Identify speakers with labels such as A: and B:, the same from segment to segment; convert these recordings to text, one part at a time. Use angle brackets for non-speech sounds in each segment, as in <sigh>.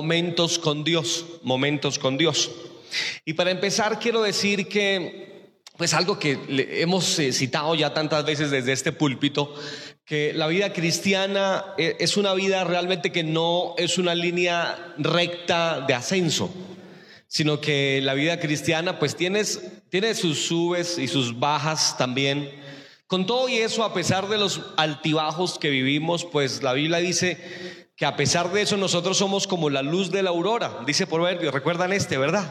A: momentos con Dios, momentos con Dios. Y para empezar quiero decir que, pues algo que hemos eh, citado ya tantas veces desde este púlpito, que la vida cristiana eh, es una vida realmente que no es una línea recta de ascenso, sino que la vida cristiana pues tienes, tiene sus subes y sus bajas también. Con todo y eso, a pesar de los altibajos que vivimos, pues la Biblia dice que a pesar de eso nosotros somos como la luz de la aurora, dice Proverbios, recuerdan este, ¿verdad?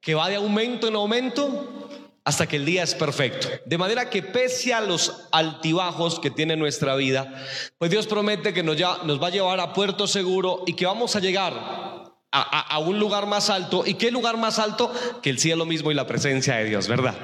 A: Que va de aumento en aumento hasta que el día es perfecto. De manera que pese a los altibajos que tiene nuestra vida, pues Dios promete que nos, ya, nos va a llevar a puerto seguro y que vamos a llegar a, un lugar más alto. ¿Y qué lugar más alto? Que el cielo mismo y la presencia de Dios, ¿verdad?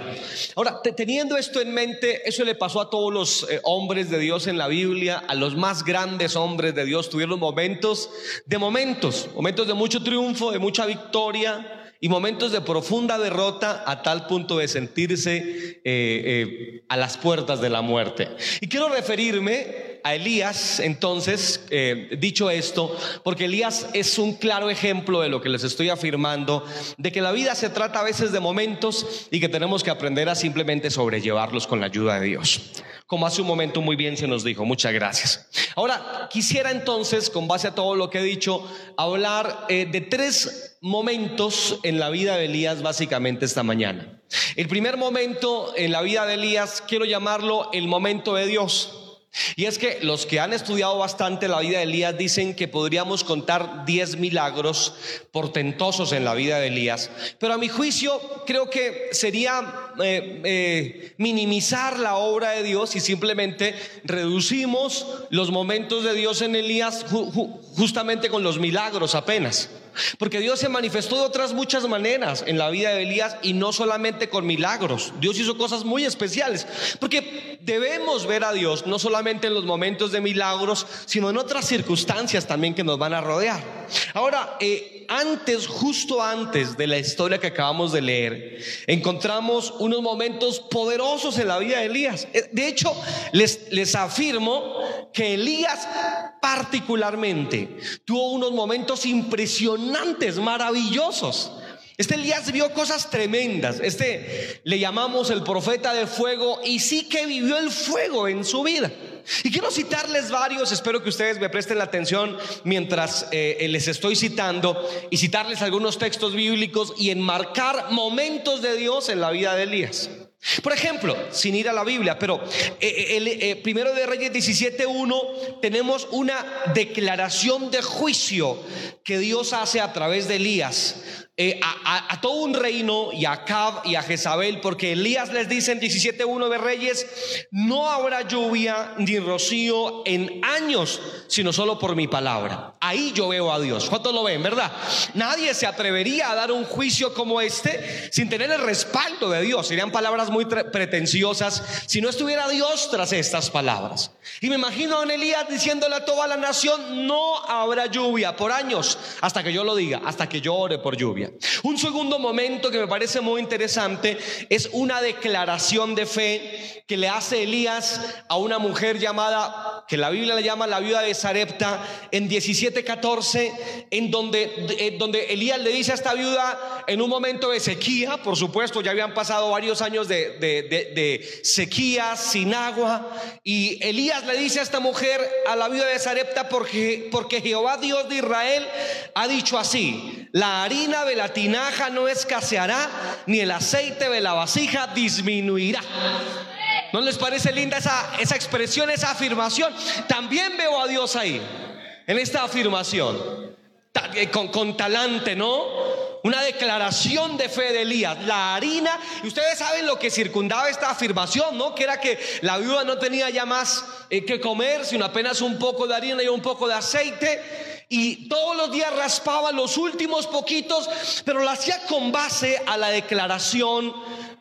A: Ahora, teniendo esto en mente, eso le pasó a todos los eh, hombres de Dios en la Biblia, a los más grandes hombres de Dios, tuvieron momentos de momentos, momentos de mucho triunfo, de mucha victoria y momentos de profunda derrota a tal punto de sentirse eh, eh, a las puertas de la muerte. Y quiero referirme a Elías, entonces, eh, dicho esto, porque Elías es un claro ejemplo de lo que les estoy afirmando, de que la vida se trata a veces de momentos y que tenemos que aprender a simplemente sobrellevarlos con la ayuda de Dios. Como hace un momento muy bien se nos dijo, muchas gracias. Ahora, quisiera entonces, con base a todo lo que he dicho, hablar de tres momentos en la vida de Elías básicamente esta mañana. El primer momento en la vida de Elías quiero llamarlo el momento de Dios. Y es que los que han estudiado bastante la vida de Elías dicen que podríamos contar 10 milagros portentosos en la vida de Elías. Pero a mi juicio creo que sería eh, eh, minimizar la obra de Dios y simplemente reducimos los momentos de Dios en Elías justamente con los milagros apenas. Porque Dios se manifestó de otras muchas maneras en la vida de Elías y no solamente con milagros. Dios hizo cosas muy especiales. Porque debemos ver a Dios no solamente en los momentos de milagros, sino en otras circunstancias también que nos van a rodear. Ahora, eh, antes, justo antes de la historia que acabamos de leer, encontramos unos momentos poderosos en la vida de Elías. Eh, de hecho, les, les afirmo que Elías particularmente tuvo unos momentos impresionantes, maravillosos. Este Elías vio cosas tremendas. Este le llamamos el profeta de fuego y sí que vivió el fuego en su vida. Y quiero citarles varios, espero que ustedes me presten la atención mientras eh, les estoy citando y citarles algunos textos bíblicos y enmarcar momentos de Dios en la vida de Elías. Por ejemplo, sin ir a la Biblia, pero eh, el eh, primero de Reyes 17.1 tenemos una declaración de juicio que Dios hace a través de Elías eh, a, todo un reino y a Cab y a Jezabel, porque Elías les dice en 17.1 de Reyes, no habrá lluvia ni rocío en años, sino solo por mi palabra. Ahí yo veo a Dios. ¿Cuántos lo ven, verdad? Nadie se atrevería a dar un juicio como este sin tener el respaldo de Dios. Serían palabras muy pretenciosas si no estuviera Dios tras estas palabras. Y me imagino a Elías diciéndole a toda la nación, no habrá lluvia por años, hasta que yo lo diga, hasta que yo ore por lluvia. Un segundo momento que me parece muy interesante es una declaración de fe que le hace Elías a una mujer llamada, que la Biblia le llama la viuda de Sarepta, en 17:14, en donde, donde Elías le dice a esta viuda en un momento de sequía, por supuesto, ya habían pasado varios años de, de sequía, sin agua, y Elías le dice a esta mujer, a la viuda de Sarepta, porque, porque Jehová Dios de Israel ha dicho así, la harina de la tinaja no escaseará, ni el aceite de la vasija disminuirá. ¿No les parece linda esa, esa expresión, esa afirmación? También veo a Dios ahí, en esta afirmación, eh, con, con talante, ¿no? Una declaración de fe de Elías. La harina, y ustedes saben lo que circundaba esta afirmación, ¿no? Que era que la viuda no tenía ya más eh, que comer, sino apenas un poco de harina y un poco de aceite y todos los días raspaba los últimos poquitos, pero lo hacía con base a la declaración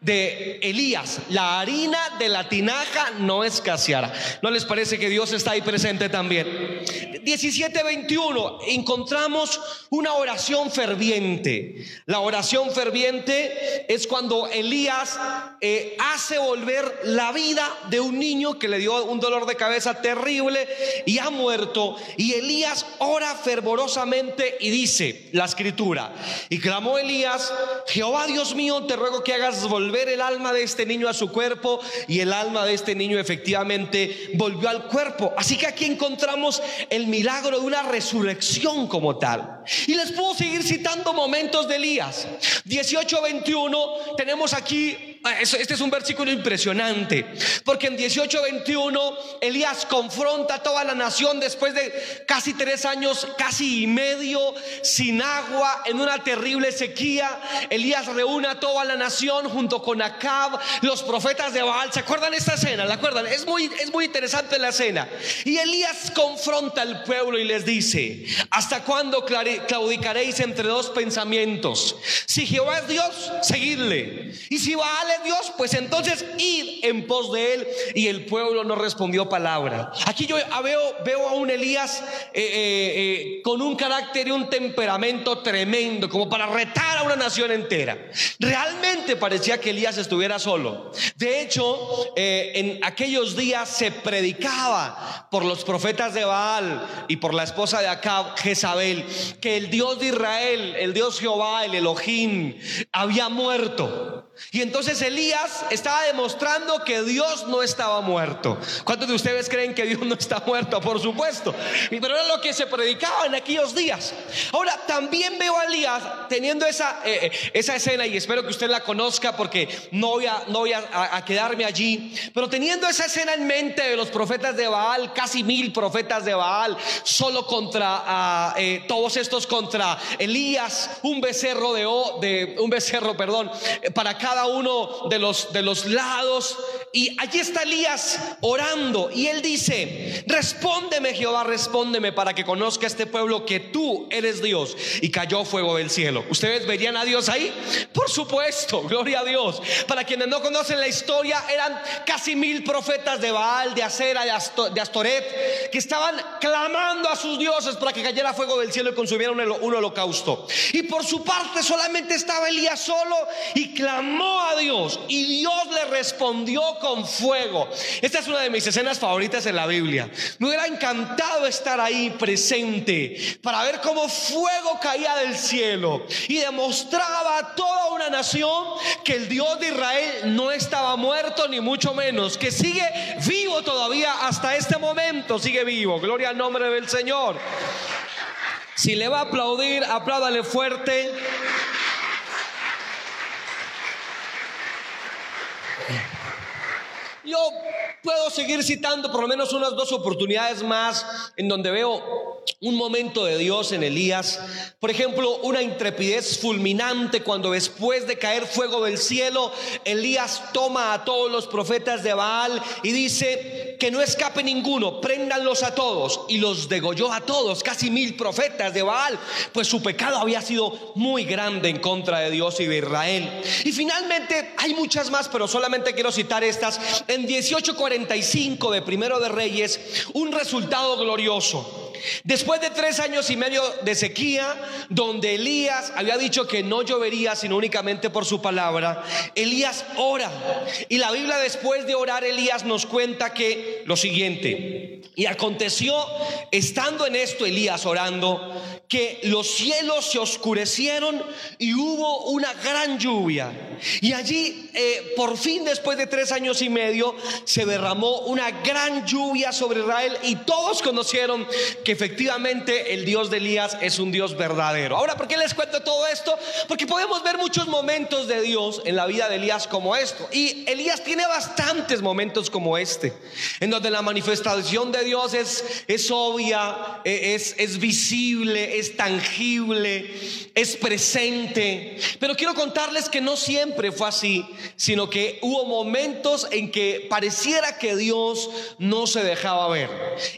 A: de Elías, la harina de la tinaja no escaseará. ¿No les parece que Dios está ahí presente también? 17:21 encontramos una oración ferviente. La oración ferviente es cuando Elías eh, hace volver la vida de un niño que le dio un dolor de cabeza terrible y ha muerto. Y Elías ora fervorosamente y dice la escritura, y clamó Elías, Jehová Dios mío, te ruego que hagas volver el alma de este niño a su cuerpo y el alma de este niño efectivamente volvió al cuerpo. Así que aquí encontramos el milagro de una resurrección como tal. Y les puedo seguir citando momentos de Elías. 18:21 tenemos aquí este es un versículo impresionante, porque en 18:21 Elías confronta a toda la nación después de casi tres años, casi y medio, sin agua, en una terrible sequía. Elías reúne a toda la nación junto con Acab, los profetas de Baal. ¿Se acuerdan esta escena? ¿La acuerdan? Es muy, es muy interesante la escena. Y Elías confronta al pueblo y les dice: ¿Hasta cuándo claudicaréis entre dos pensamientos? Si Jehová es Dios, seguidle. Y si Baal Dios, pues entonces id en pos de él. Y el pueblo no respondió palabra. Aquí yo veo, veo a un Elías eh, eh, eh, con un carácter y un temperamento tremendo, como para retar a una nación entera. Realmente parecía que Elías estuviera solo. De hecho, en aquellos días se predicaba por los profetas de Baal y por la esposa de Acab, Jezabel, que el Dios de Israel, el Dios Jehová, el Elohim, había muerto. Y entonces Elías estaba demostrando que Dios no estaba muerto. ¿Cuántos de ustedes creen que Dios no está muerto? Por supuesto. Pero era lo que se predicaba en aquellos días. Ahora, también veo a Elías teniendo esa, eh, eh, esa escena y espero que usted la conozca porque no voy, a, no voy a, quedarme allí. Pero teniendo esa escena en mente de los profetas de Baal, casi mil profetas de Baal, solo contra ah, eh, todos estos contra Elías, un becerro de, de un becerro, perdón, para cada uno de los, de los lados. Y allí está Elías orando y él dice, respóndeme Jehová, respóndeme para que conozca este pueblo que tú eres Dios. Y cayó fuego del cielo. ¿Ustedes verían a Dios ahí? Por supuesto, <laughs> gloria a Dios. Para quienes no conocen la historia, eran casi mil profetas de Baal, de Acera, de, Astoret, que estaban clamando a sus dioses para que cayera fuego del cielo y consumieran un holocausto. Y por su parte solamente estaba Elías solo y clamando a Dios y Dios le respondió con fuego. Esta es una de mis escenas favoritas en la Biblia. Me hubiera encantado estar ahí presente para ver cómo fuego caía del cielo y demostraba a toda una nación que el Dios de Israel no estaba muerto ni mucho menos, que sigue vivo todavía hasta este momento, sigue vivo. Gloria al nombre del Señor. Si le va a aplaudir, apláudale fuerte. Yo puedo seguir citando por lo menos unas dos oportunidades más en donde veo un momento de Dios en Elías. Por ejemplo, una intrepidez fulminante cuando después de caer fuego del cielo, Elías toma a todos los profetas de Baal y dice que no escape ninguno, préndanlos a todos. Y los degolló a todos, casi mil profetas de Baal, pues su pecado había sido muy grande en contra de Dios y de Israel. Y finalmente hay muchas más, pero solamente quiero citar estas. En 1845 de Primero de Reyes, un resultado glorioso. Después de tres años y medio de sequía, donde Elías había dicho que no llovería sino únicamente por su palabra, Elías ora. Y la Biblia después de orar, Elías nos cuenta que lo siguiente, y aconteció, estando en esto Elías orando, que los cielos se oscurecieron y hubo una gran lluvia. Y allí, eh, por fin, después de tres años y medio, se derramó una gran lluvia sobre Israel y todos conocieron que efectivamente el Dios de Elías es un Dios verdadero. Ahora, ¿por qué les cuento todo esto? Porque podemos ver muchos momentos de Dios en la vida de Elías como esto. Y Elías tiene bastantes momentos como este, en donde la manifestación de Dios es, es obvia, e, es, es visible, es tangible, es presente. Pero quiero contarles que no siempre fue así, sino que hubo momentos en que pareciera que Dios no se dejaba ver.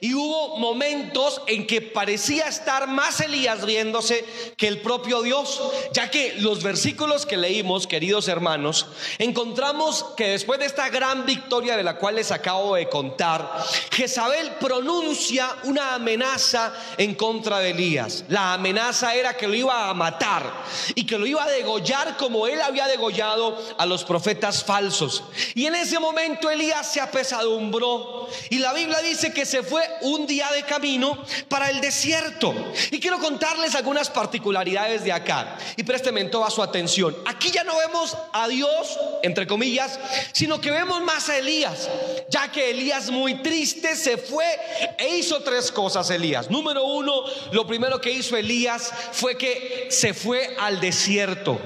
A: Y hubo momentos en que parecía estar más Elías viéndose que el propio Dios, ya que los versículos que leímos, queridos hermanos, encontramos que después de esta gran victoria de la cual les acabo de contar, Jezabel pronuncia una amenaza en contra de Elías. La amenaza era que lo iba a matar y que lo iba a degollar como él había degollado a los profetas falsos. Y en ese momento Elías se apesadumbró y la Biblia dice que se fue un día de camino para el desierto. Y quiero contarles algunas particularidades de acá y présteme toda su atención. Aquí ya no vemos a Dios, entre comillas, sino que vemos más a Elías, ya que Elías muy triste se fue e hizo tres cosas Elías. Número uno, lo primero que hizo Elías fue que se fue al desierto.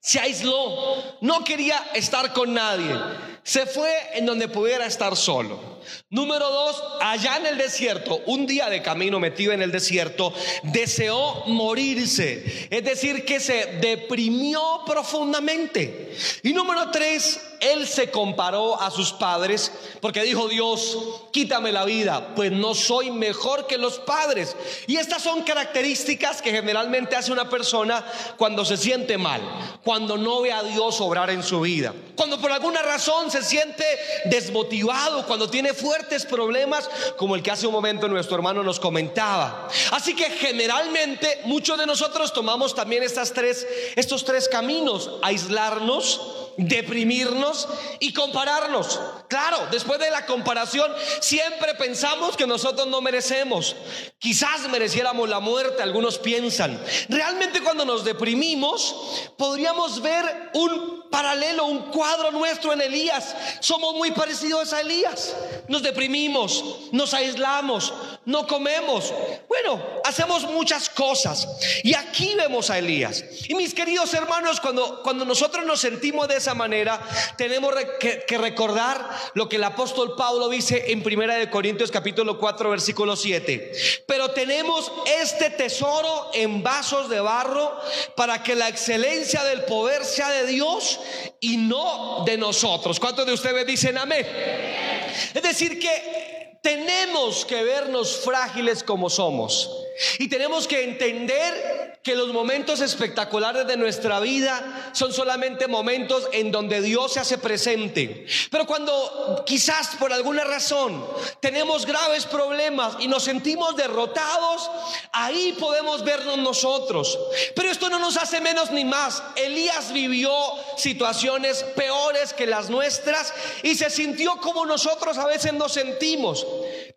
A: Se aisló, no quería estar con nadie. Se fue en donde pudiera estar solo. Número dos, allá en el desierto, un día de camino metido en el desierto, deseó morirse. Es decir, que se deprimió profundamente. Y número tres, él se comparó a sus padres porque dijo Dios, quítame la vida, pues no soy mejor que los padres. Y estas son características que generalmente hace una persona cuando se siente mal, cuando no ve a Dios obrar en su vida, cuando por alguna razón se siente desmotivado, cuando tiene fuertes problemas como el que hace un momento nuestro hermano nos comentaba. Así que generalmente muchos de nosotros tomamos también estas tres, estos tres caminos, aislarnos, deprimirnos y compararnos. Claro, después de la comparación siempre pensamos que nosotros no merecemos. Quizás mereciéramos la muerte, algunos piensan. Realmente cuando nos deprimimos podríamos ver un paralelo, un cuadro nuestro en Elías. Somos muy parecidos a Elías. Nos deprimimos, nos aislamos, no comemos. Bueno, hacemos muchas cosas. Y aquí vemos a Elías. Y mis queridos hermanos, cuando, cuando nosotros nos sentimos de esa manera, tenemos que, recordar lo que el apóstol Pablo dice en Primera de Corintios capítulo 4 versículo 7. Pero tenemos este tesoro en vasos de barro para que la excelencia del poder sea de Dios y no de nosotros. ¿Cuántos de ustedes dicen amén? Es decir, que tenemos que vernos frágiles como somos. Y tenemos que entender que los momentos espectaculares de nuestra vida son solamente momentos en donde Dios se hace presente. Pero cuando quizás por alguna razón tenemos graves problemas y nos sentimos derrotados, ahí podemos vernos nosotros. Pero esto no nos hace menos ni más. Elías vivió situaciones peores que las nuestras y se sintió como nosotros a veces nos sentimos.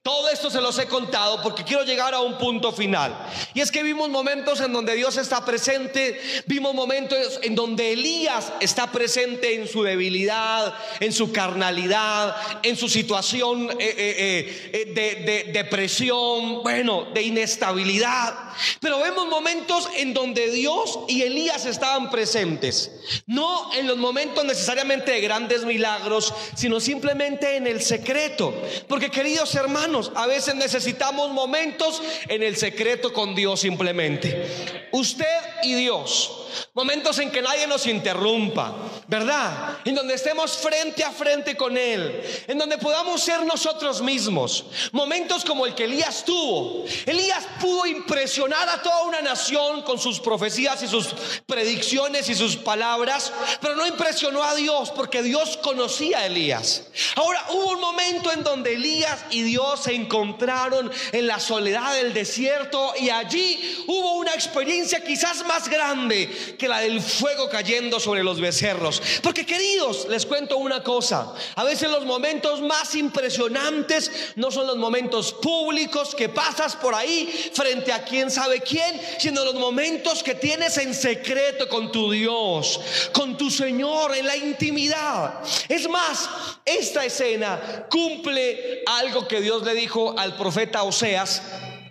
A: Todo esto se los he contado porque quiero llegar a un punto final. Y es que vimos momentos en donde Dios está presente, vimos momentos en donde Elías está presente en su debilidad, en su carnalidad, en su situación eh, eh, eh, de, depresión, bueno, de inestabilidad. Pero vemos momentos en donde Dios y Elías estaban presentes, no en los momentos necesariamente de grandes milagros, sino simplemente en el secreto. Porque queridos hermanos, a veces necesitamos momentos en el secreto con Dios simplemente. Usted y Dios. Momentos en que nadie nos interrumpa, ¿verdad? En donde estemos frente a frente con Él, en donde podamos ser nosotros mismos. Momentos como el que Elías tuvo. Elías pudo impresionar a toda una nación con sus profecías y sus predicciones y sus palabras, pero no impresionó a Dios porque Dios conocía a Elías. Ahora hubo un momento en donde Elías y Dios se encontraron en la soledad del desierto y allí hubo una experiencia quizás más grande que la del fuego cayendo sobre los becerros. Porque queridos, les cuento una cosa. A veces los momentos más impresionantes no son los momentos públicos que pasas por ahí frente a quién sabe quién, sino los momentos que tienes en secreto con tu Dios, con tu Señor, en la intimidad. Es más, esta escena cumple algo que Dios le dijo al profeta Oseas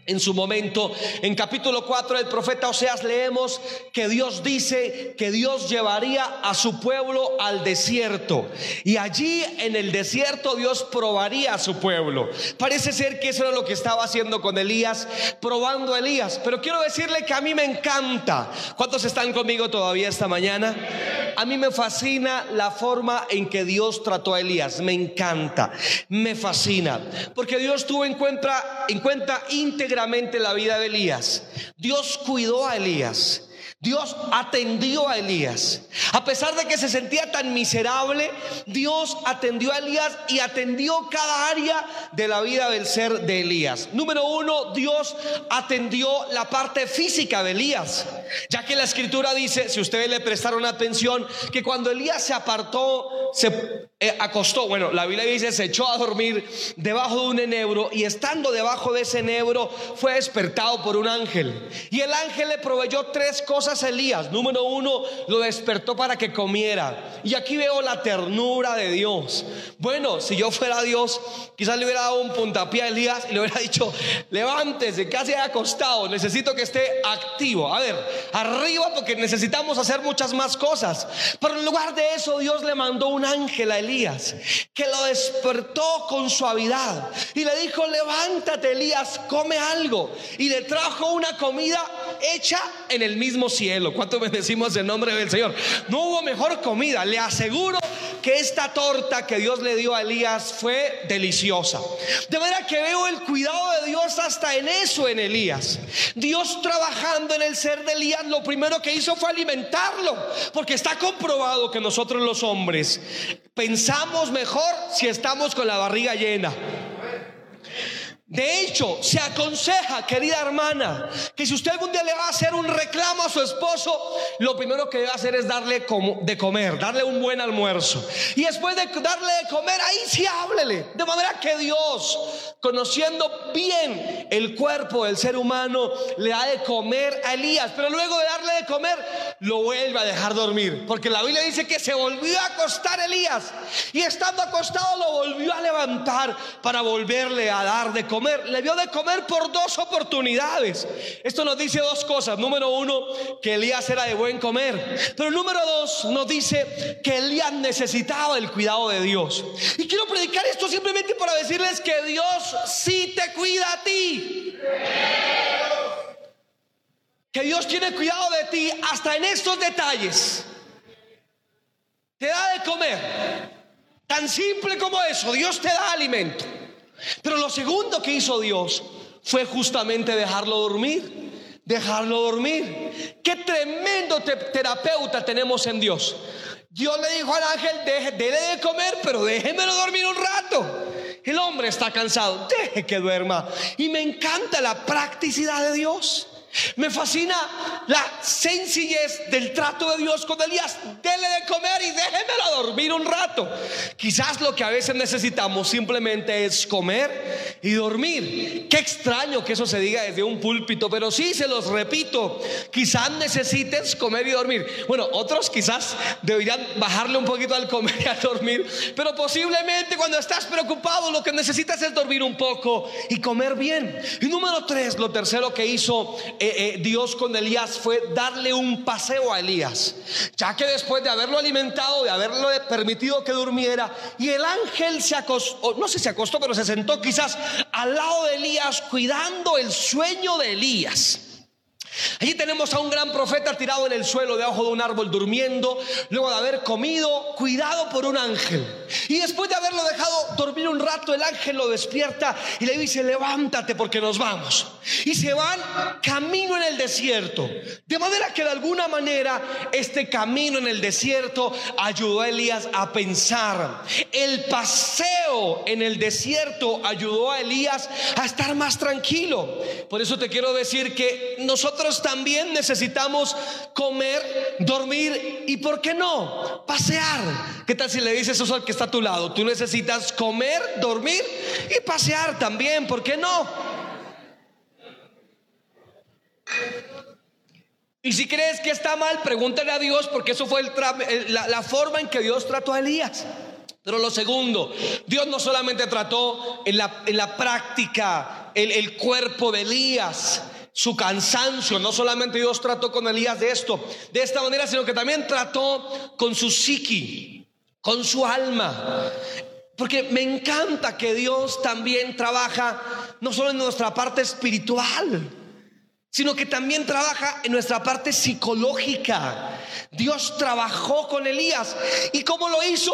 A: en su momento. En capítulo 4 del profeta Oseas leemos que Dios dice que Dios llevaría a su pueblo al desierto. Y allí en el desierto Dios probaría a su pueblo. Parece ser que eso era lo que estaba haciendo con Elías, probando a Elías. Pero quiero decirle que a mí me encanta. ¿Cuántos están conmigo todavía esta mañana? A mí me fascina la forma en que Dios trató a Elías. Me encanta. Me fascina. Porque Dios tuvo en cuenta, en la vida de Elías. Dios cuidó a Elías. Dios atendió a Elías. A pesar de que se sentía tan miserable, Dios atendió a Elías y atendió cada área de la vida del ser de Elías. Número uno, Dios atendió la parte física de Elías. Ya que la escritura dice, si ustedes le prestaron atención, que cuando Elías se apartó, se acostó, bueno, la Biblia dice, se echó a dormir debajo de un enebro y estando debajo de ese enebro fue despertado por un ángel. Y el ángel le proveyó tres cosas Elías. Número uno, lo despertó para que comiera. Y aquí veo la ternura de Dios. Bueno, si yo fuera Dios, quizás le hubiera dado un puntapié a Elías y le hubiera dicho, levántese, casi haya acostado, necesito que esté activo. A ver, arriba porque necesitamos hacer muchas más cosas. Pero en lugar de eso, Dios le mandó un ángel a Elías que lo despertó con suavidad y le dijo, levántate Elías, come algo. Y le trajo una comida hecha en el mismo cielo. ¿Cuánto bendecimos el nombre del Señor? No hubo mejor comida. Le aseguro que esta torta que Dios le dio a Elías fue deliciosa. De manera que veo el cuidado de Dios hasta en eso en Elías. Dios trabajando en el ser de Elías, lo primero que hizo fue alimentarlo. Porque está comprobado que nosotros los hombres pensamos mejor si estamos con la barriga llena. De hecho, se aconseja, querida hermana, que si usted algún día le va a hacer un reclamo a su esposo, lo primero que debe hacer es darle de comer, darle un buen almuerzo. Y después de darle de comer, ahí sí háblele. De manera que Dios, conociendo bien el cuerpo del ser humano, le da de comer a Elías. Pero luego de darle de comer, lo vuelve a dejar dormir. Porque la Biblia dice que se volvió a acostar Elías. Y estando acostado, lo volvió a levantar para volverle a dar de comer le dio de comer por dos oportunidades. Esto nos dice dos cosas. Número uno, que Elías era de buen comer. Pero número dos, nos dice que Elías necesitaba el cuidado de Dios. Y quiero predicar esto simplemente para decirles que Dios sí te cuida a ti. Que Dios tiene cuidado de ti hasta en estos detalles. Te da de comer. Tan simple como eso, Dios te da alimento. Pero lo segundo que hizo Dios fue justamente dejarlo dormir. Dejarlo dormir. Qué tremendo terapeuta tenemos en Dios. Dios le dijo al ángel, deje, de comer, pero déjemelo dormir un rato. El hombre está cansado, deje que duerma. Y me encanta la practicidad de Dios. Me fascina la sencillez del trato de Dios con Elías. Dele de comer y déjemelo dormir un rato. Quizás lo que a veces necesitamos simplemente es comer y dormir. Qué extraño que eso se diga desde un púlpito, pero sí se los repito. Quizás necesites comer y dormir. Bueno, otros quizás deberían bajarle un poquito al comer y al dormir, pero posiblemente cuando estás preocupado lo que necesitas es dormir un poco y comer bien. Y número tres, lo tercero que hizo eh, eh, Dios con Elías fue darle un paseo a Elías, ya que después de haberlo alimentado, de haberlo permitido que durmiera, y el ángel se acostó, no sé si se acostó, pero se sentó quizás al lado de Elías cuidando el sueño de Elías. Allí tenemos a un gran profeta tirado en el suelo debajo de un árbol durmiendo, luego de haber comido, cuidado por un ángel. Y después de haberlo dejado dormir un rato, el ángel lo despierta y le dice, levántate porque nos vamos. Y se van camino en el desierto. De manera que de alguna manera este camino en el desierto ayudó a Elías a pensar. El paseo en el desierto ayudó a Elías a estar más tranquilo. Por eso te quiero decir que nosotros también necesitamos comer, dormir y, ¿por qué no? Pasear. ¿Qué tal si le dices eso al que está a tu lado? Tú necesitas comer, dormir y pasear también, ¿por qué no? Y si crees que está mal, pregúntale a Dios porque eso fue la, forma en que Dios trató a Elías. Pero lo segundo, Dios no solamente trató en la, en la práctica el cuerpo de Elías, su cansancio. No solamente Dios trató con Elías de esto, de esta manera, sino que también trató con su psiqui, con su alma. Porque me encanta que Dios también trabaja no solo en nuestra parte espiritual, sino que también trabaja en nuestra parte psicológica. Dios trabajó con Elías. ¿Y cómo lo hizo?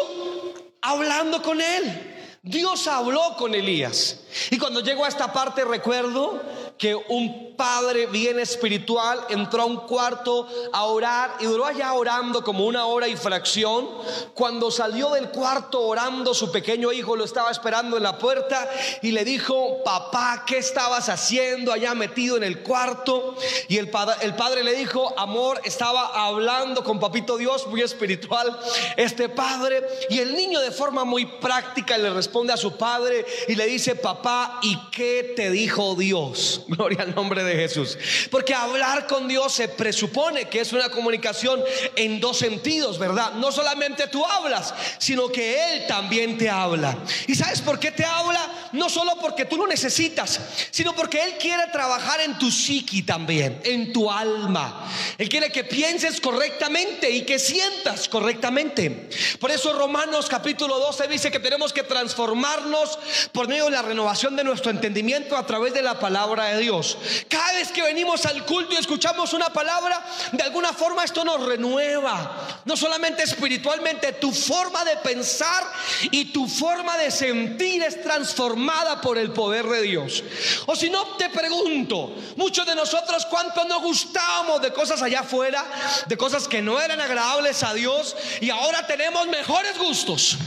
A: Hablando con él. Dios habló con Elías. Y cuando llego a esta parte recuerdo que un padre bien espiritual entró a un cuarto a orar y duró allá orando como una hora y fracción. Cuando salió del cuarto orando, su pequeño hijo lo estaba esperando en la puerta y le dijo, papá, ¿qué estabas haciendo allá metido en el cuarto? Y el padre, el padre le dijo, amor, estaba hablando con papito Dios, muy espiritual, este padre. Y el niño de forma muy práctica le responde a su padre y le dice, papá, ¿y qué te dijo Dios? <laughs> Gloria al nombre de Jesús. Porque hablar con Dios se presupone que es una comunicación en dos sentidos, ¿verdad? No solamente tú hablas, sino que Él también te habla. ¿Y sabes por qué te habla? No solo porque tú lo necesitas, sino porque Él quiere trabajar en tu psiqui también, en tu alma. Él quiere que pienses correctamente y que sientas correctamente. Por eso Romanos capítulo 12 dice que tenemos que transformarnos por medio de la renovación de nuestro entendimiento a través de la palabra de Dios. Cada vez que venimos al culto y escuchamos una palabra, de alguna forma esto nos renueva. No solamente espiritualmente, tu forma de pensar y tu forma de sentir es transformada por el poder de Dios. O si no, te pregunto, muchos de nosotros cuánto nos gustábamos de cosas allá afuera, de cosas que no eran agradables a Dios y ahora tenemos mejores gustos.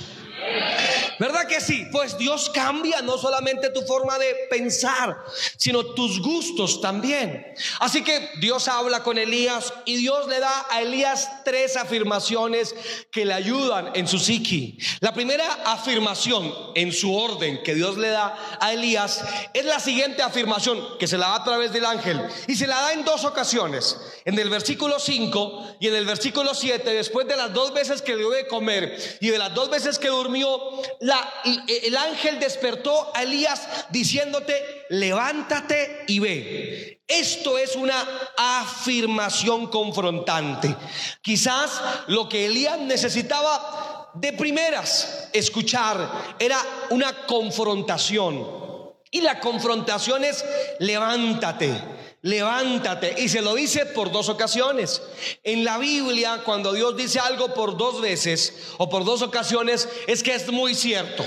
A: ¿Verdad que sí? Pues Dios cambia no solamente tu forma de pensar, sino tus gustos también. Así que Dios habla con Elías y Dios le da a Elías tres afirmaciones que le ayudan en su psiqui. La primera afirmación en su orden que Dios le da a Elías es la siguiente afirmación que se la da a través del ángel y se la da en dos ocasiones. En el versículo 5 y en el versículo 7, después de las dos veces que le dio de comer y de las dos veces que durmió, el ángel despertó a Elías diciéndote, levántate y ve. Esto es una afirmación confrontante. Quizás lo que Elías necesitaba de primeras escuchar era una confrontación. Y la confrontación es levántate levántate. Y se lo dice por dos ocasiones. En la Biblia, cuando Dios dice algo por dos veces o por dos ocasiones, es que es muy cierto.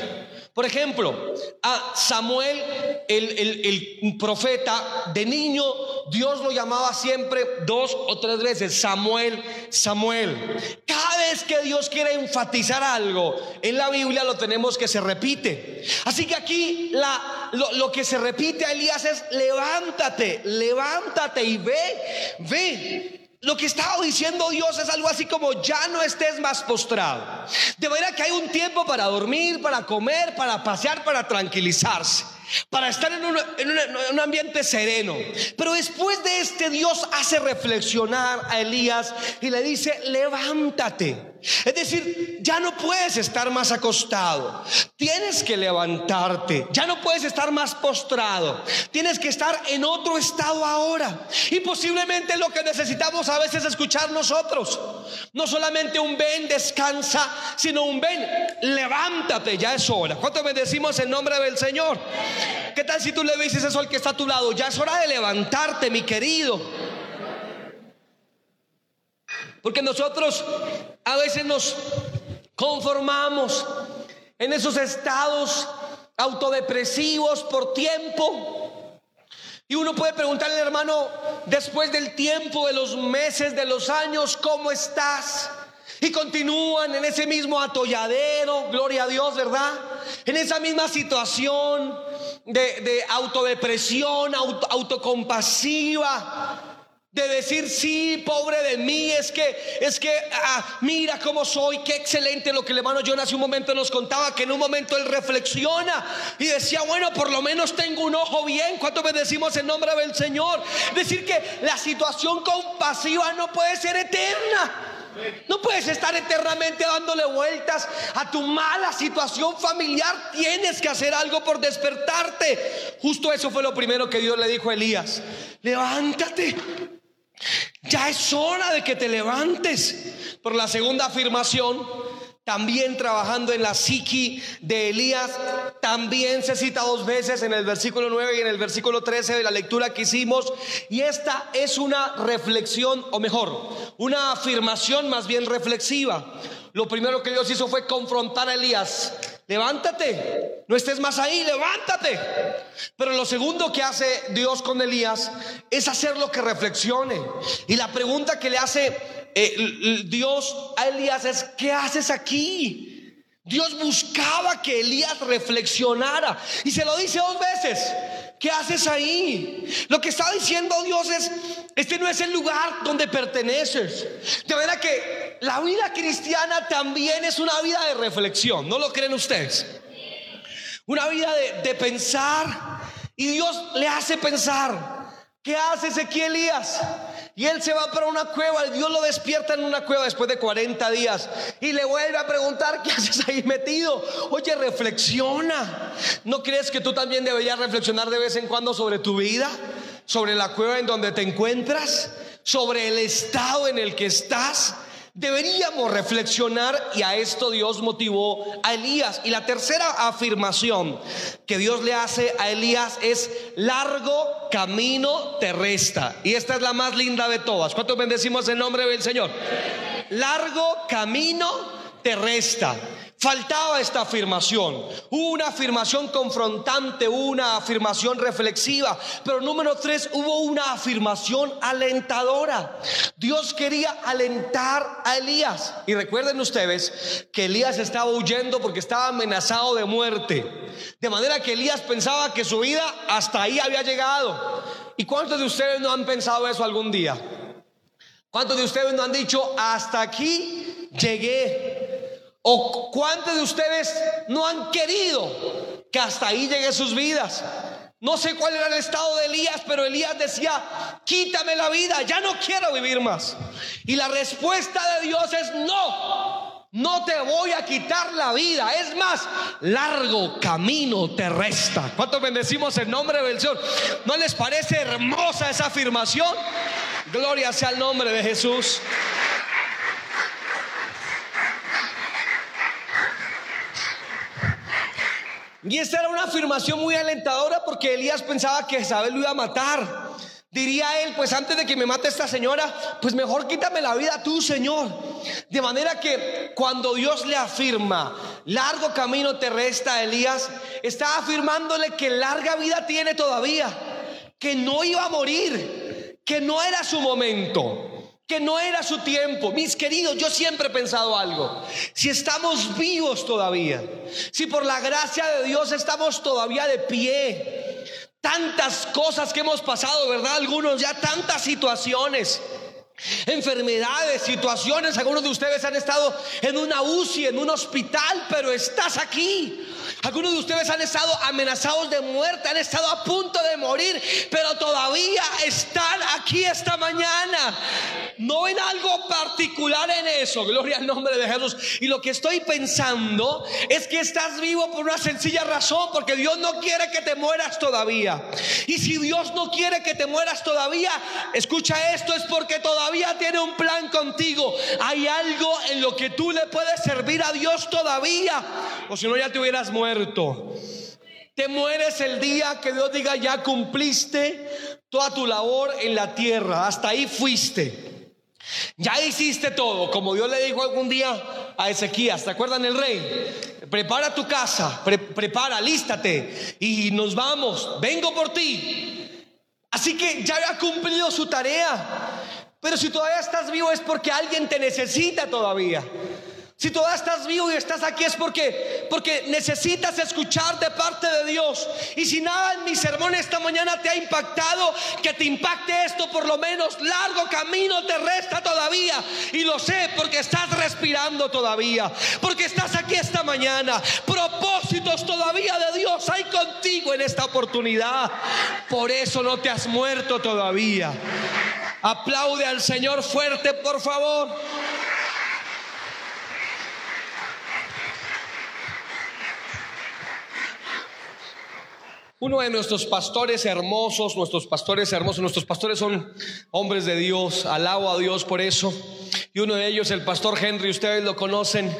A: Por ejemplo, a Samuel, el, profeta de niño, Dios lo llamaba siempre dos o tres veces, Samuel, Samuel. Cada vez que Dios quiere enfatizar algo en la Biblia lo tenemos que se repite. Así que aquí la, lo, lo que se repite a Elías es, levántate, levántate y ve, ve. Lo que estaba diciendo Dios es algo así como ya no estés más postrado. De manera que hay un tiempo para dormir, para comer, para pasear, para tranquilizarse para estar en un, ambiente sereno. Pero después de este Dios hace reflexionar a Elías y le dice, levántate. Es decir, ya no puedes estar más acostado, tienes que levantarte, ya no puedes estar más postrado, tienes que estar en otro estado ahora. Y posiblemente lo que necesitamos a veces escuchar nosotros, no solamente un ven, descansa, sino un ven, levántate, ya es hora. ¿Cuánto decimos en nombre del Señor? ¿Qué tal si tú le dices eso al que está a tu lado? Ya es hora de levantarte, mi querido. Porque nosotros a veces nos conformamos en esos estados autodepresivos por tiempo. Y uno puede preguntarle, hermano, después del tiempo, de los meses, de los años, ¿cómo estás? Y continúan en ese mismo atolladero, gloria a Dios, ¿verdad? En esa misma situación de, autodepresión, autocompasiva. De decir, sí, pobre de mí, es que, es que, ah, mira cómo soy, qué excelente lo que el hermano John hace un momento nos contaba, que en un momento él reflexiona y decía, bueno, por lo menos tengo un ojo bien, ¿cuánto me decimos en nombre del Señor? Decir que la situación compasiva no puede ser eterna. No puedes estar eternamente dándole vueltas a tu mala situación familiar. Tienes que hacer algo por despertarte. Justo eso fue lo primero que Dios le dijo a Elías. Levántate. Ya es hora de que te levantes. Por la segunda afirmación, también trabajando en la psiqui de Elías, también se cita dos veces en el versículo 9 y en el versículo 13 de la lectura que hicimos. Y esta es una reflexión, o mejor, una afirmación más bien reflexiva. Lo primero que Dios hizo fue confrontar a Elías. Levántate, no estés más ahí, levántate. Pero lo segundo que hace Dios con Elías es hacerlo que reflexione. Y la pregunta que le hace eh, Dios a Elías es, ¿qué haces aquí? Dios buscaba que Elías reflexionara y se lo dice dos veces. ¿Qué haces ahí? Lo que está diciendo Dios es, este no es el lugar donde perteneces. De manera que la vida cristiana también es una vida de reflexión, ¿no lo creen ustedes? Una vida de, pensar y Dios le hace pensar. ¿Qué hace Ezequiel Elías? Y él se va para una cueva, Dios lo despierta en una cueva después de 40 días y le vuelve a preguntar, ¿qué haces ahí metido? Oye, reflexiona. ¿No crees que tú también deberías reflexionar de vez en cuando sobre tu vida? ¿Sobre la cueva en donde te encuentras? ¿Sobre el estado en el que estás? Deberíamos reflexionar y a esto Dios motivó a Elías. Y la tercera afirmación que Dios le hace a Elías es largo camino te resta. Y esta es la más linda de todas. ¿Cuántos bendecimos el nombre del Señor? Largo camino te resta. Faltaba esta afirmación, una afirmación confrontante, una afirmación reflexiva, pero número tres, hubo una afirmación alentadora. Dios quería alentar a Elías. Y recuerden ustedes que Elías estaba huyendo porque estaba amenazado de muerte. De manera que Elías pensaba que su vida hasta ahí había llegado. ¿Y cuántos de ustedes no han pensado eso algún día? ¿Cuántos de ustedes no han dicho, hasta aquí llegué? ¿O cuántos de ustedes no han querido que hasta ahí llegue sus vidas? No sé cuál era el estado de Elías, pero Elías decía, quítame la vida, ya no quiero vivir más. Y la respuesta de Dios es no, no te voy a quitar la vida. Es más, largo camino te resta. ¿Cuántos bendecimos el nombre del Señor? ¿No les parece hermosa esa afirmación? Gloria sea al nombre de Jesús. Y esta era una afirmación muy alentadora porque Elías pensaba que Jezabel lo iba a matar. Diría él, pues antes de que me mate esta señora, pues mejor quítame la vida tú, Señor. De manera que cuando Dios le afirma, largo camino te resta, Elías, está afirmándole que larga vida tiene todavía, que no iba a morir, que no era su momento que no era su tiempo. Mis queridos, yo siempre he pensado algo. Si estamos vivos todavía, si por la gracia de Dios estamos todavía de pie, tantas cosas que hemos pasado, ¿verdad? Algunos ya tantas situaciones. Enfermedades, situaciones, algunos de ustedes han estado en una UCI, en un hospital, pero estás aquí. Algunos de ustedes han estado amenazados de muerte, han estado a punto de morir, pero todavía están aquí esta mañana. No ven algo particular en eso, gloria al nombre de Jesús. Y lo que estoy pensando es que estás vivo por una sencilla razón, porque Dios no quiere que te mueras todavía. Y si Dios no quiere que te mueras todavía, escucha esto, es porque todavía tiene un plan contigo. Hay algo en lo que tú le puedes servir a Dios todavía, o si no ya te hubieras muerto. Te mueres el día que Dios diga, ya cumpliste toda tu labor en la tierra, hasta ahí fuiste. Ya hiciste todo, como Dios le dijo algún día a Ezequías, ¿te acuerdan el rey? Prepara tu casa, prepara, lístate y nos vamos, vengo por ti. Así que ya había cumplido su tarea. Pero si todavía estás vivo es porque alguien te necesita todavía. Si todavía estás vivo y estás aquí es porque, porque necesitas escuchar de parte de Dios. Y si nada en mi sermón esta mañana te ha impactado, que te impacte esto por lo menos. Largo camino te resta todavía. Y lo sé porque estás respirando todavía. Porque estás aquí esta mañana. Propósitos todavía de Dios hay contigo en esta oportunidad. Por eso no te has muerto todavía. Aplaude al Señor fuerte, por favor. Uno de nuestros pastores hermosos, nuestros pastores hermosos, nuestros pastores son hombres de Dios, alabo a Dios por eso. Y uno de ellos, el pastor Henry, ustedes lo conocen,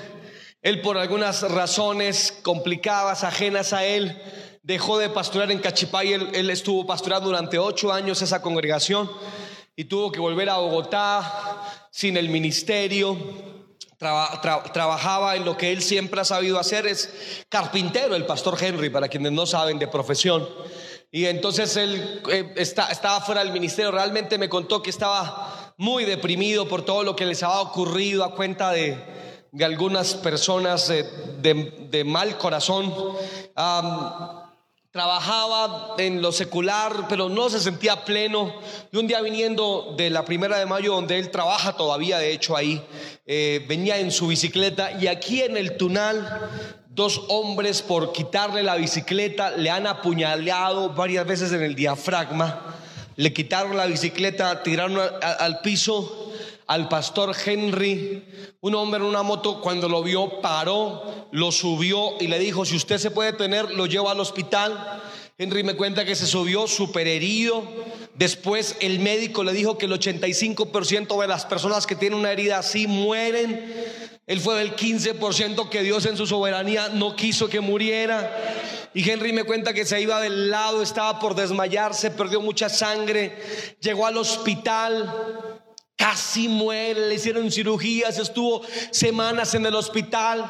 A: él por algunas razones complicadas, ajenas a él, dejó de pastorear en Cachipay, él, estuvo pastoreando durante ocho años esa congregación y tuvo que volver a Bogotá sin el ministerio. Trabajaba en lo que él siempre ha sabido hacer, es carpintero, el pastor Henry, para quienes no saben de profesión. Y entonces él eh, estaba fuera del ministerio, realmente me contó que estaba muy deprimido por todo lo que les había ocurrido a cuenta de, algunas personas de, mal corazón trabajaba en lo secular, pero no se sentía pleno. Y un día viniendo de la primera de mayo, donde él trabaja todavía, de hecho ahí, eh, venía en su bicicleta y aquí en el tunal, dos hombres por quitarle la bicicleta le han apuñaleado varias veces en el diafragma, le quitaron la bicicleta, tiraron al piso al pastor Henry, un hombre en una moto, cuando lo vio, paró, lo subió y le dijo, si usted se puede tener, lo llevo al hospital. Henry me cuenta que se subió súper herido. Después el médico le dijo que el 85% de las personas que tienen una herida así mueren. Él fue del 15% que Dios en su soberanía no quiso que muriera. Y Henry me cuenta que se iba del lado, estaba por desmayarse, perdió mucha sangre, llegó al hospital. Casi muere, le hicieron cirugías, estuvo semanas en el hospital.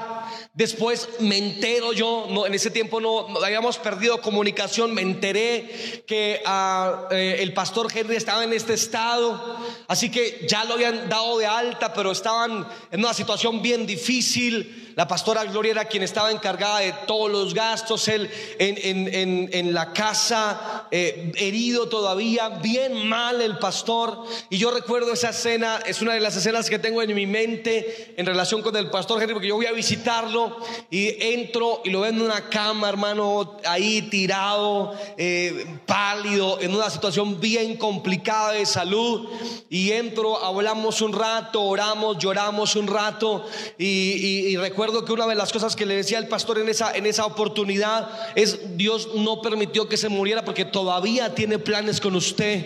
A: Después me entero yo, no, en ese tiempo no, habíamos perdido comunicación, me enteré que ah, eh, el pastor Henry estaba en este estado, así que ya lo habían dado de alta, pero estaban en una situación bien difícil. La pastora Gloria era quien estaba encargada de todos los gastos, él en, la casa, eh, herido todavía, bien mal el pastor. Y yo recuerdo esa escena, es una de las escenas que tengo en mi mente en relación con el pastor Henry, porque yo voy a visitarlo y entro y lo veo en una cama, hermano, ahí tirado, eh, pálido, en una situación bien complicada de salud. Y entro, hablamos un rato, oramos, lloramos un rato y, y recuerdo recuerdo que una de las cosas que le decía el pastor en esa, en esa oportunidad es Dios no permitió que se muriera porque todavía tiene planes con usted.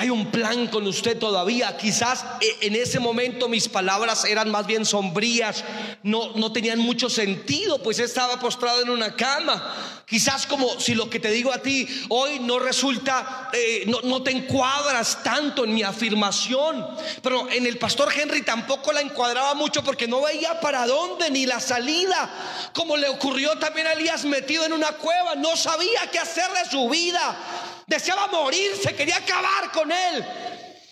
A: Hay un plan con usted todavía. Quizás e, en ese momento mis palabras eran más bien sombrías, no, no tenían mucho sentido, pues estaba postrado en una cama. Quizás como si lo que te digo a ti hoy no resulta, eh, no, no, te encuadras tanto en mi afirmación, pero en el pastor Henry tampoco la encuadraba mucho porque no veía para dónde ni la salida, como le ocurrió también a Elías metido en una cueva, no sabía qué hacer de su vida, deseaba morirse, quería acabar con él.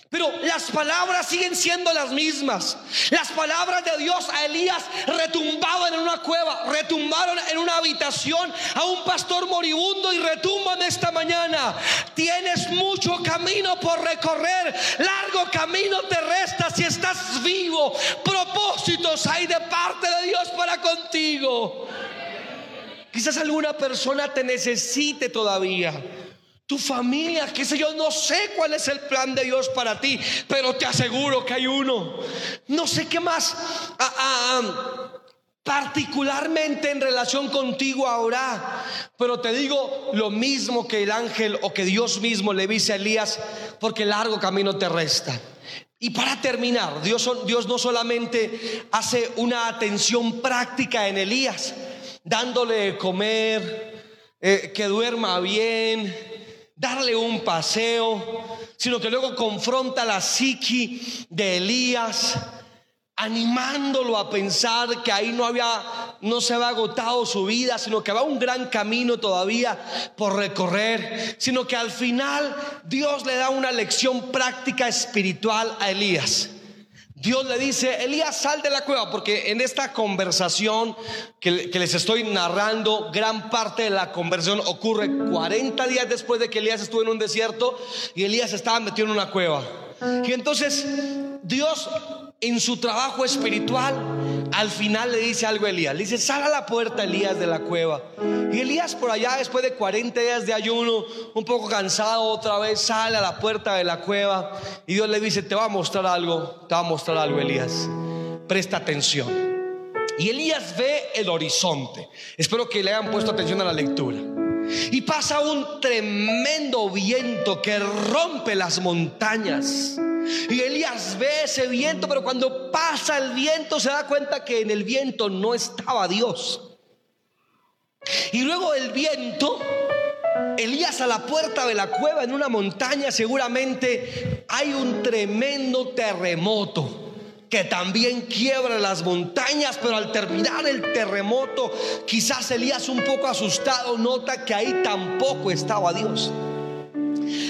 A: Pero las palabras siguen siendo las mismas. Las palabras de Dios a Elías retumbaban en una cueva, retumbaron en una habitación a un pastor moribundo y retumban esta mañana. Tienes mucho camino por recorrer, largo camino te resta si estás vivo. Propósitos hay de parte de Dios para contigo. Quizás alguna persona te necesite todavía tu familia, qué sé yo, no sé cuál es el plan de Dios para ti, pero te aseguro que hay uno. No sé qué más. Ah, particularmente en relación contigo ahora. Pero te digo lo mismo que el ángel o que Dios mismo le dice a Elías, porque largo camino te resta. Y para terminar, Dios, Dios no solamente hace una atención práctica en Elías, dándole de comer, eh, que duerma bien, darle un paseo, sino que luego confronta la psiqui de Elías, animándolo a pensar que ahí no había, no se había agotado su vida, sino que va un gran camino todavía por recorrer, sino que al final Dios le da una lección práctica espiritual a Elías. Dios le dice, Elías, sal de la cueva, porque en esta conversación que, les estoy narrando, gran parte de la conversación ocurre 40 días después de que Elías estuvo en un desierto y Elías estaba metido en una cueva. Y entonces Dios en su trabajo espiritual, al final le dice algo a Elías. Le dice, sal a la puerta, Elías, de la cueva. Y Elías por allá, después de 40 días de ayuno, un poco cansado otra vez, sale a la puerta de la cueva. Y Dios le dice, te va a mostrar algo, te va a mostrar algo, Elías. Presta atención. Y Elías ve el horizonte. Espero que le hayan puesto atención a la lectura. Y pasa un tremendo viento que rompe las montañas. Y Elías ve ese viento, pero cuando pasa el viento se da cuenta que en el viento no estaba Dios. Y luego el viento, Elías a la puerta de la cueva en una montaña, seguramente hay un tremendo terremoto que también quiebra las montañas, pero al terminar el terremoto, quizás Elías un poco asustado nota que ahí tampoco estaba Dios.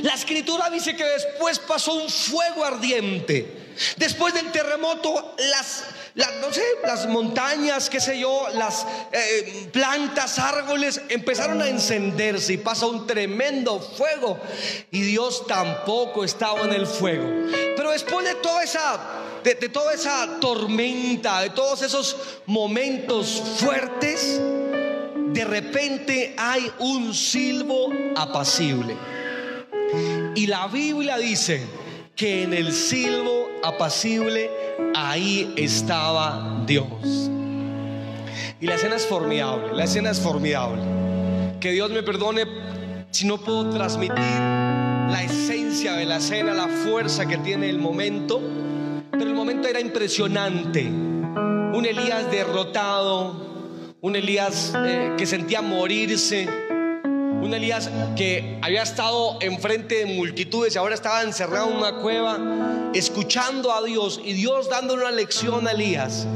A: La escritura dice que después pasó un fuego ardiente. Después del terremoto, las, no sé, las montañas, qué sé yo, las eh, plantas, árboles empezaron a encenderse y pasa un tremendo fuego. Y Dios tampoco estaba en el fuego. Pero después de toda esa, de toda esa tormenta, de todos esos momentos fuertes, de repente hay un silbo apacible. Y la Biblia dice que en el silbo apacible ahí estaba Dios. Y la escena es formidable, la escena es formidable. Que Dios me perdone si no puedo transmitir la esencia de la escena, la fuerza que tiene el momento, pero el momento era impresionante. Un Elías derrotado, un Elías eh, que sentía morirse, un Elías que había estado enfrente de multitudes y ahora estaba encerrado en una cueva, escuchando a Dios y Dios dándole una lección a Elías.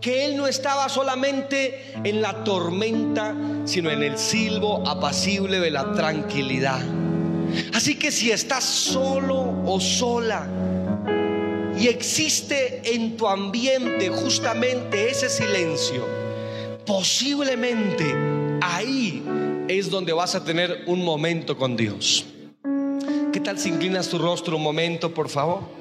A: Que él no estaba solamente en la tormenta, sino en el silbo apacible de la tranquilidad. Así que si estás solo o sola y existe en tu ambiente justamente ese silencio, posiblemente ahí es donde vas a tener un momento con Dios. ¿Qué tal si inclinas tu rostro un momento, por favor?